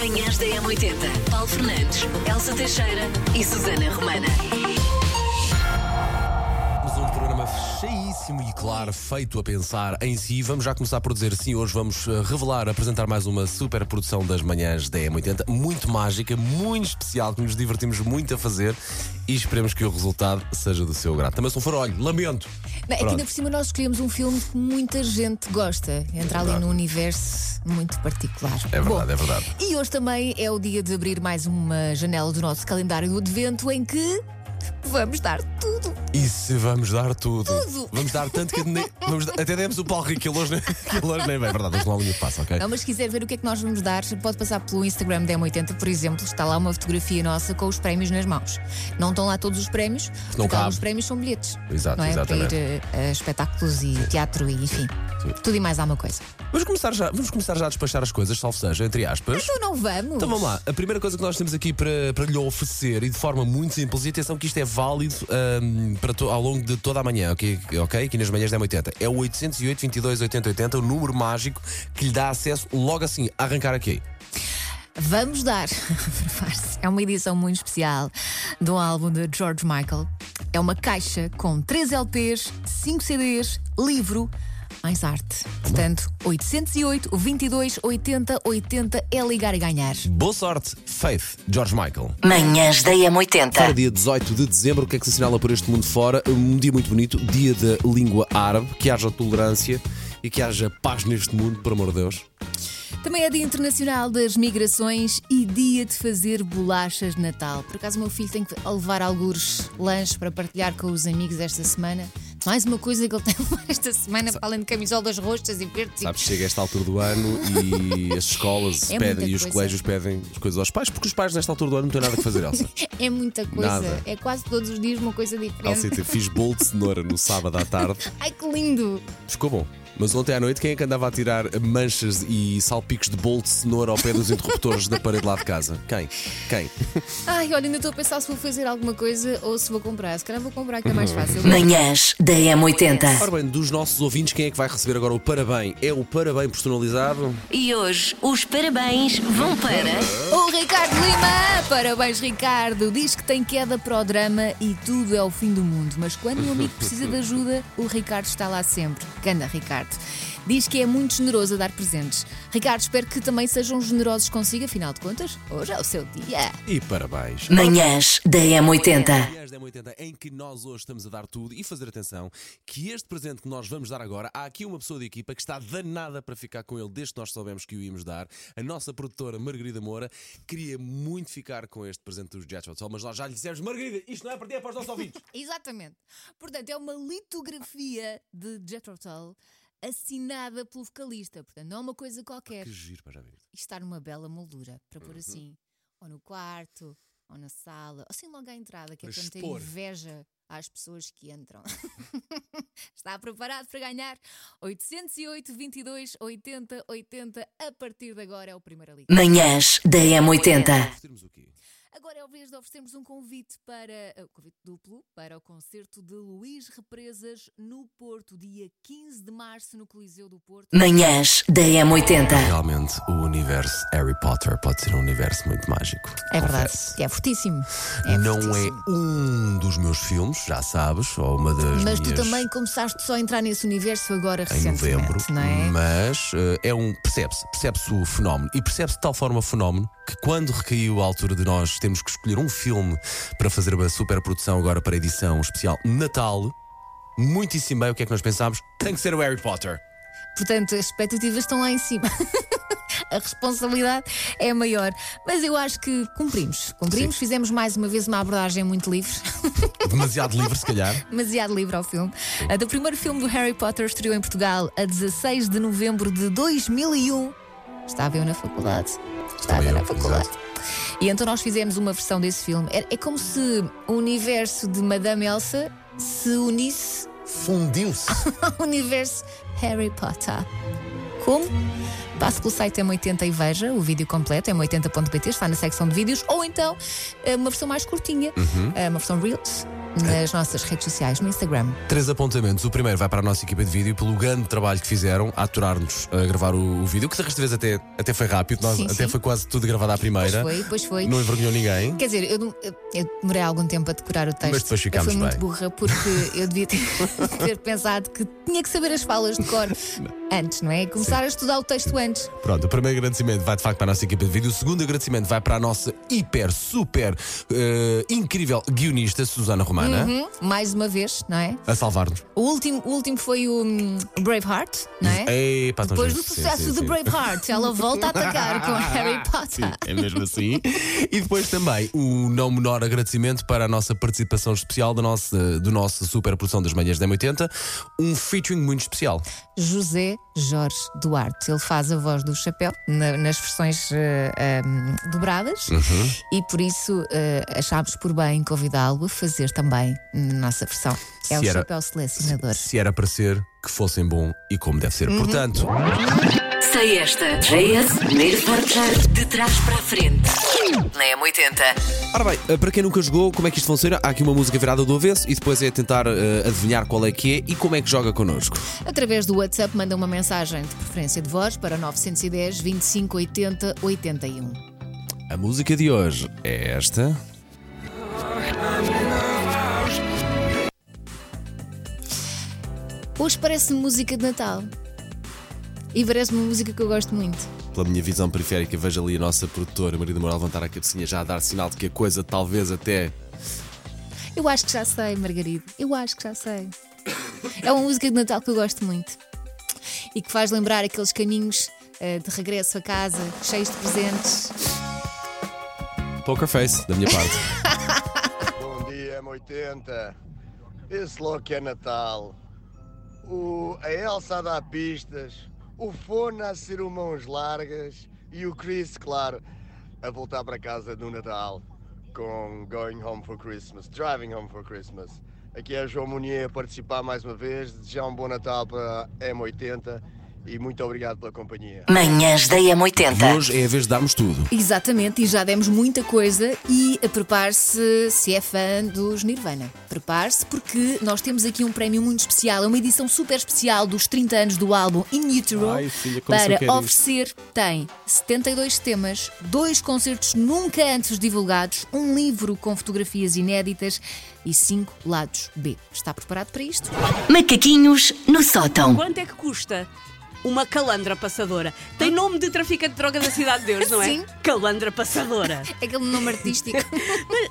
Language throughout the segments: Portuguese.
Manhãs da M80. Paulo Fernandes, Elsa Teixeira e Susana Romana. Um programa cheíssimo e claro, feito a pensar em si. Vamos já começar por dizer sim, hoje vamos eh, revelar, apresentar mais uma super produção das manhãs da M80, muito mágica, muito especial, que nos divertimos muito a fazer e esperemos que o resultado seja do seu grado. Também se não for, olha, lamento. Não, é que ainda por cima nós escolhemos um filme que muita gente gosta. Entra ali num universo muito particular. É verdade, Bom, é verdade. E hoje também é o dia de abrir mais uma janela do nosso calendário do advento em que vamos dar tudo. E se vamos dar tudo? Tudo. Vamos dar tanto que nem, vamos até demos o Paulo Rico, que ele hoje, nem- que hoje nem vem. É verdade, hoje não há linha de passo, ok? Não, mas se quiser ver o que é que nós vamos dar, pode passar pelo Instagram da M80, por exemplo. Está lá uma fotografia nossa com os prémios nas mãos. Não estão lá todos os prémios, Não porque cabe. alguns prémios são bilhetes. Exato, não é? exatamente. Para ir a, a espetáculos e teatro e enfim. Tudo e mais alguma coisa. Vamos começar já, vamos começar já a despachar as coisas, salvo seja, entre aspas. Então não vamos. Então vamos lá. A primeira coisa que nós temos aqui para, para lhe oferecer e de forma muito simples, e atenção que isto é válido ahm, para to- ao longo de toda a manhã, ok? ok? Aqui nas manhãs da 80 É o 808 22 80 80, o número mágico que lhe dá acesso logo assim a arrancar aqui. Vamos dar. É uma edição muito especial de um álbum de George Michael. É uma caixa com 3 LPs, 5 CDs, livro, mais arte. Portanto, 808 22 80 80 é ligar e ganhar. Boa sorte, Faith, George Michael. Manhãs da Fora M80. dia 18 de dezembro, o que é que se assinala por este mundo fora? Um dia muito bonito, dia da língua árabe, que haja tolerância e que haja paz neste mundo, por amor de Deus. Também é Dia Internacional das Migrações e dia de fazer bolachas de Natal. Por acaso, o meu filho tem que levar alguns lanches para partilhar com os amigos esta semana. Mais uma coisa que ele tem esta semana, para além de camisolas roxas e verdes. Sabes, chega esta altura do ano e as escolas É pedem e os coisa. colégios pedem as coisas aos pais, porque os pais nesta altura do ano não têm nada que fazer, Elsa. É muita coisa. Nada. É quase todos os dias uma coisa diferente. Elsa, fiz bolo de cenoura no sábado à tarde, Ai que lindo! ficou bom. Mas ontem à noite, quem é que andava a tirar manchas e salpicos de bolo de cenoura ao pé dos interruptores da parede lá de casa? Quem? Quem? Ai, olha, ainda estou a pensar se vou fazer alguma coisa ou se vou comprar. Se calhar vou comprar, que é mais fácil. Manhãs da M80. Ora bem, dos nossos ouvintes, quem é que vai receber agora o parabéns? É o parabéns personalizado? E hoje os parabéns vão para. O Ricardo Lima! Parabéns, Ricardo! Diz que tem queda para o drama e tudo é o fim do mundo. Mas quando um amigo precisa de ajuda, o Ricardo está lá sempre. Canda, Ricardo. Diz que é muito generoso a dar presentes. Ricardo, espero que também sejam generosos consigo, afinal de contas, hoje é o seu dia. E parabéns. Manhãs da M80. Manhãs da M80 em que nós hoje estamos a dar tudo e fazer atenção que este presente que nós vamos dar agora, há aqui uma pessoa de equipa que está danada para ficar com ele desde que nós soubemos que o íamos dar. A nossa produtora Margarida Moura queria muito ficar com este presente dos Jet Hotel, mas nós já lhe dissemos, Margarida, isto não é para ti, é para os nossos ouvintes. Exatamente. Portanto, é uma litografia de Jethro Tull assinada pelo vocalista. Portanto, não é uma coisa qualquer. Que giro, para já ver. E está numa bela moldura para pôr assim, ou no quarto, ou na sala, ou assim logo à entrada, que é Para para meter inveja às pessoas que entram. está preparado para ganhar 808 22 80 80 a partir de agora é o primeiro liga. Manhãs da M80. O? Agora é a vez de oferecermos um convite para uh, convite duplo para o concerto de Luís Represas no Porto, dia 15 de março no Coliseu do Porto. Manhãs da M80. Realmente, o universo Harry Potter pode ser um universo muito mágico. É verdade, é fortíssimo. É não fortíssimo. é um dos meus filmes, já sabes, ou uma das Mas tu também começaste só a entrar nesse universo agora em recentemente, novembro, não é? mas eh, é um percebe-se, percebe-se o fenómeno e percebe-se de tal forma o fenómeno que quando recaiu a altura de nós temos que escolher um filme para fazer uma superprodução agora para a edição especial Natal, muitíssimo bem o que é que nós pensámos? Tem que ser o Harry Potter. Portanto, as expectativas estão lá em cima. a responsabilidade é maior. Mas eu acho que cumprimos. Cumprimos, Sim. fizemos mais uma vez uma abordagem muito livre. Demasiado livre, se calhar. demasiado livre ao filme. A do primeiro filme do Harry Potter estreou em Portugal a 16 de novembro de 2001. Estava eu na faculdade. Estava eu, na faculdade. exato. E então nós fizemos uma versão desse filme. É, é como se o universo de Madame Elsa se unisse Fundiu-se. ao universo Harry Potter. Como? Passe pelo site M80 e veja o vídeo completo, m80.pt, está na secção de vídeos, ou então eh, uma versão mais curtinha, eh, uma versão Reels, nas nossas redes sociais, no Instagram. Três apontamentos. O primeiro vai para a nossa equipa de vídeo pelo grande trabalho que fizeram a aturar-nos a gravar o, o vídeo, que desta vez até, até foi rápido, nós, Sim, até sim. foi quase tudo gravado à primeira. Pois foi, pois foi. Não envergonhou ninguém. Quer dizer, eu, não- eu- demorei algum tempo a decorar o texto. Mas depois ficámos eu fui muito bem. burra porque eu devia ter, ter pensado que tinha que saber as falas de cor antes, não é? Começar a estudar o texto antes. Pronto, o primeiro agradecimento vai de facto para a nossa equipa de vídeo. O segundo agradecimento vai para a nossa hiper, super, eh, incrível guionista, Susana Romana, Hum, mais uma vez, não é? a salvar-nos. O último, o último foi o hum, Braveheart, não é? Epá, tão Depois do Sim, sucesso sim, do sim. Braveheart, ela volta a atacar com Harry Potter. É mesmo assim. e depois também o não menor agradecimento para a nossa participação especial da nossa, do nosso super produção das manhãs da M80, um featuring muito especial. José Jorge Duarte. Ele faz a voz do chapéu na- nas versões eh, ehm, dobradas Uhum. e por isso eh, achámos por bem convidá-lo a fazer também na nossa versão. É Se o era- chapéu selecionador. Se era para ser, que fossem bom e como deve ser. Uhum. Portanto, Sei esta. JS, primeiro portar de trás para a frente. Na M80. ora bem, eh, para quem nunca jogou, como é que isto funciona? Há aqui uma música virada do avesso e depois é tentar eh, adivinhar qual é que é e como é que joga connosco. Através do WhatsApp, manda uma mensagem de preferência de voz para 910 25 80 81. A música de hoje é esta. Hoje parece-me música de Natal. E parece-me uma música que eu gosto muito. Pela minha visão periférica, vejo ali a nossa produtora, Maria Moral, levantar a cabecinha já a dar sinal de que a coisa talvez até. Eu acho que já sei, Margarida. Eu acho que já sei. É uma música de Natal que eu gosto muito. E que faz lembrar aqueles caminhos eh, de regresso a casa, cheios de presentes. Poker Face, da minha parte. Bom dia, M80. Esse logo que é Natal. O, a Elsa dar pistas, o Fona a ser mãos largas e o Chris, claro, a voltar para casa no Natal com Going Home for Christmas, Driving Home for Christmas. Aqui é João Munier a participar mais uma vez, desejar um bom Natal para a M80 e muito obrigado pela companhia. Manhãs da E M80. hoje é a vez de darmos tudo. Exatamente, e já demos muita coisa. E prepare-se se é fã dos Nirvana. Prepare-se porque nós temos aqui um prémio muito especial. É uma edição super especial dos 30 anos do álbum In Utero. Ai, filha, para quero oferecer, tem 72 temas, dois concertos nunca antes divulgados, um livro com fotografias inéditas e cinco lados B. Está preparado para isto? Macaquinhos no sótão. Quanto é que custa uma calandra passadora? Tem nome de traficante de droga da Cidade de Deus, não é? Sim. Calandra passadora. É aquele nome artístico.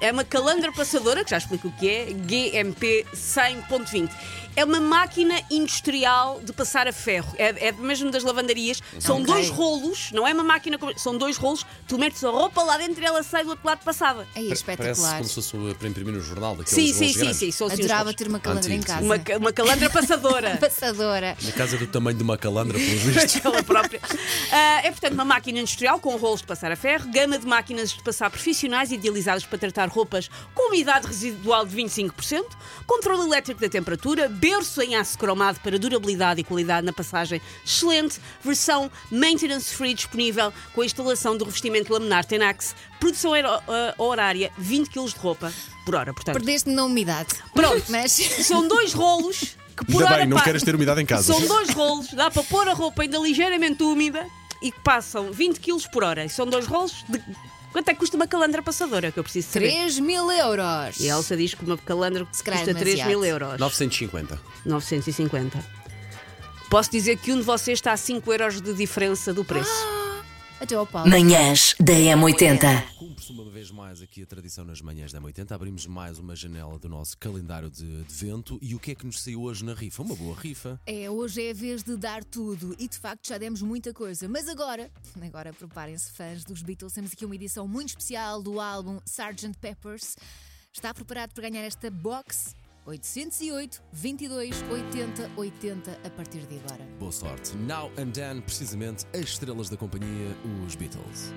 É uma calandra passadora, que já explico o que é, GMP 100.20. É uma máquina industrial de passar a ferro. É, é mesmo das lavandarias. São Ok. dois rolos, não é uma máquina. São dois rolos. Tu metes a roupa lá dentro e ela sai do outro lado passada. É Parece espetacular. como se fosse para imprimir no jornal daqueles Sim, sim, rolos sim, grandes. sim. Os Adorava ter uma calandra em Antigo, sim. casa. Uma, uma calandra passadora. Passadora. Na casa do tamanho de uma calandra, pelos vistos. ela própria. Ah, é, portanto, uma máquina industrial com rolos de passar a ferro, gama de máquinas de passar profissionais idealizadas para tratar roupas com umidade residual de 25%, controle elétrico da temperatura, berço em aço cromado para durabilidade e qualidade na passagem excelente, versão maintenance free disponível com a instalação do revestimento laminar Tenax, produção ah, horária 20 kg de roupa por hora, portanto. Perdeste na umidade. Pronto. Mas. São dois rolos que por Ainda bem, não queres ter umidade em casa. São dois rolos, dá para pôr a roupa ainda ligeiramente úmida e que passam 20 kg por hora. E são dois rolos de. Quanto é que custa uma calandra passadora? Que eu preciso saber. 3 mil euros. E a Elsa diz que uma calandra calhar custa 3 mil euros. 950. 950. Posso dizer que um de vocês está a 5 euros de diferença do preço. Até ao Paulo. Manhãs da M80. Cumpre-se uma vez mais aqui a tradição nas manhãs da 80. Abrimos mais uma janela do nosso calendário de advento. E o que é que nos saiu hoje na rifa? Uma boa rifa. É, hoje é a vez de dar tudo e de facto já demos muita coisa. Mas agora, agora preparem-se fãs dos Beatles, temos aqui uma edição muito especial do álbum Sgt. Peppers. Está preparado para ganhar esta box? 808 22 80 80 a partir de agora. Boa sorte. Now and then, precisamente, as estrelas da companhia, os Beatles.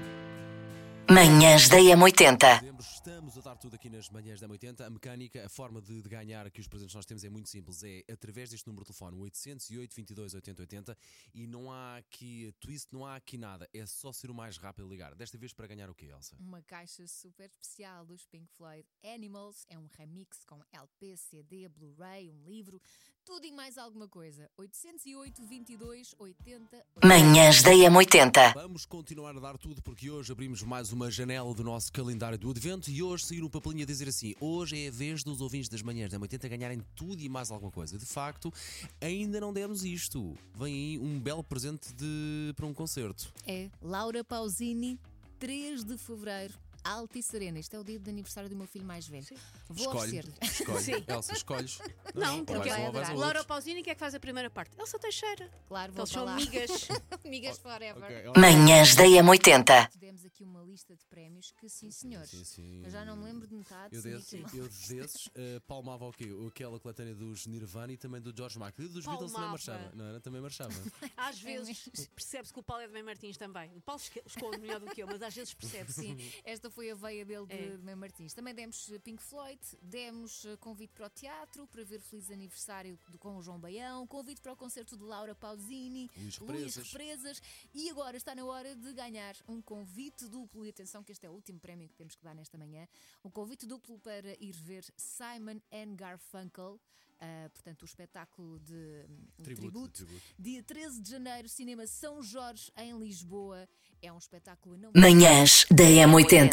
Manhãs da M80. Dezembro, estamos a dar tudo aqui nas manhãs da 80. A mecânica, a forma de, de ganhar aqui os presentes que nós temos é muito simples. É através deste número de telefone, 808 22 80 80. E não há aqui twist, não há aqui nada. É só ser o mais rápido a ligar. Desta vez para ganhar o quê, Elsa? Uma caixa super especial dos Pink Floyd Animals. É um remix com LP, CD, Blu-ray, um livro, tudo e mais alguma coisa. 808 22 80 Manhãs da M80. Vamos continuar a dar tudo porque hoje abrimos mais uma janela do nosso calendário do Advento e hoje saiu um papelinho a dizer assim: hoje é a vez dos ouvintes das manhãs da 80 ganharem tudo e mais alguma coisa. De facto, ainda não demos isto. Vem aí um belo presente de, para um concerto. É Laura Pausini, 3 de fevereiro. Alta e serena. Isto é o dia de aniversário do meu filho mais velho. Vou Escolhe. oferecer-lhe. Escolhe. Sim. Elsa, escolhes. Não, ou porque vais a um ou vais Laura. Pausini, que é que faz a primeira parte? Elsa Teixeira. Claro, vou Eles são falar. amigas. Amigas forever. Ok. Manhãs da M80. Demos aqui uma lista de prémios que, sim, senhores. Sim, sim. Eu já não me lembro de metade. Eu desses, eu desses eh, palmava o quê? Aquela coletânea dos Nirvana e também do George Michael. E dos Beatles também Palmava. marchava. Não era? Também marchava. Às É vezes percebe-se que o Paulo é de Mãe Martins também. O Paulo esque- esconde melhor do que eu, mas às vezes percebe-se. Sim, esta foi a veia dele de, É. de Martins. Também demos eh, Pink Floyd, demos eh, convite para o teatro, para ver Feliz Aniversário do- com o João Baião, convite para o concerto de Laura Pausini, Luís Represas. Represas, e agora está na hora de ganhar um convite duplo. E atenção, que este é o último prémio que temos que dar nesta manhã: um convite duplo para ir ver Simon and Garfunkel. Ah, portanto, o espetáculo de um, Tributo, tributo, tributo. dia 13 de janeiro, Cinema São Jorge, em Lisboa. É um espetáculo não Manhãs da M80.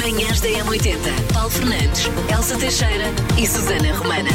Manhãs da M80. Paulo Fernandes, Elsa Teixeira e Susana Romana.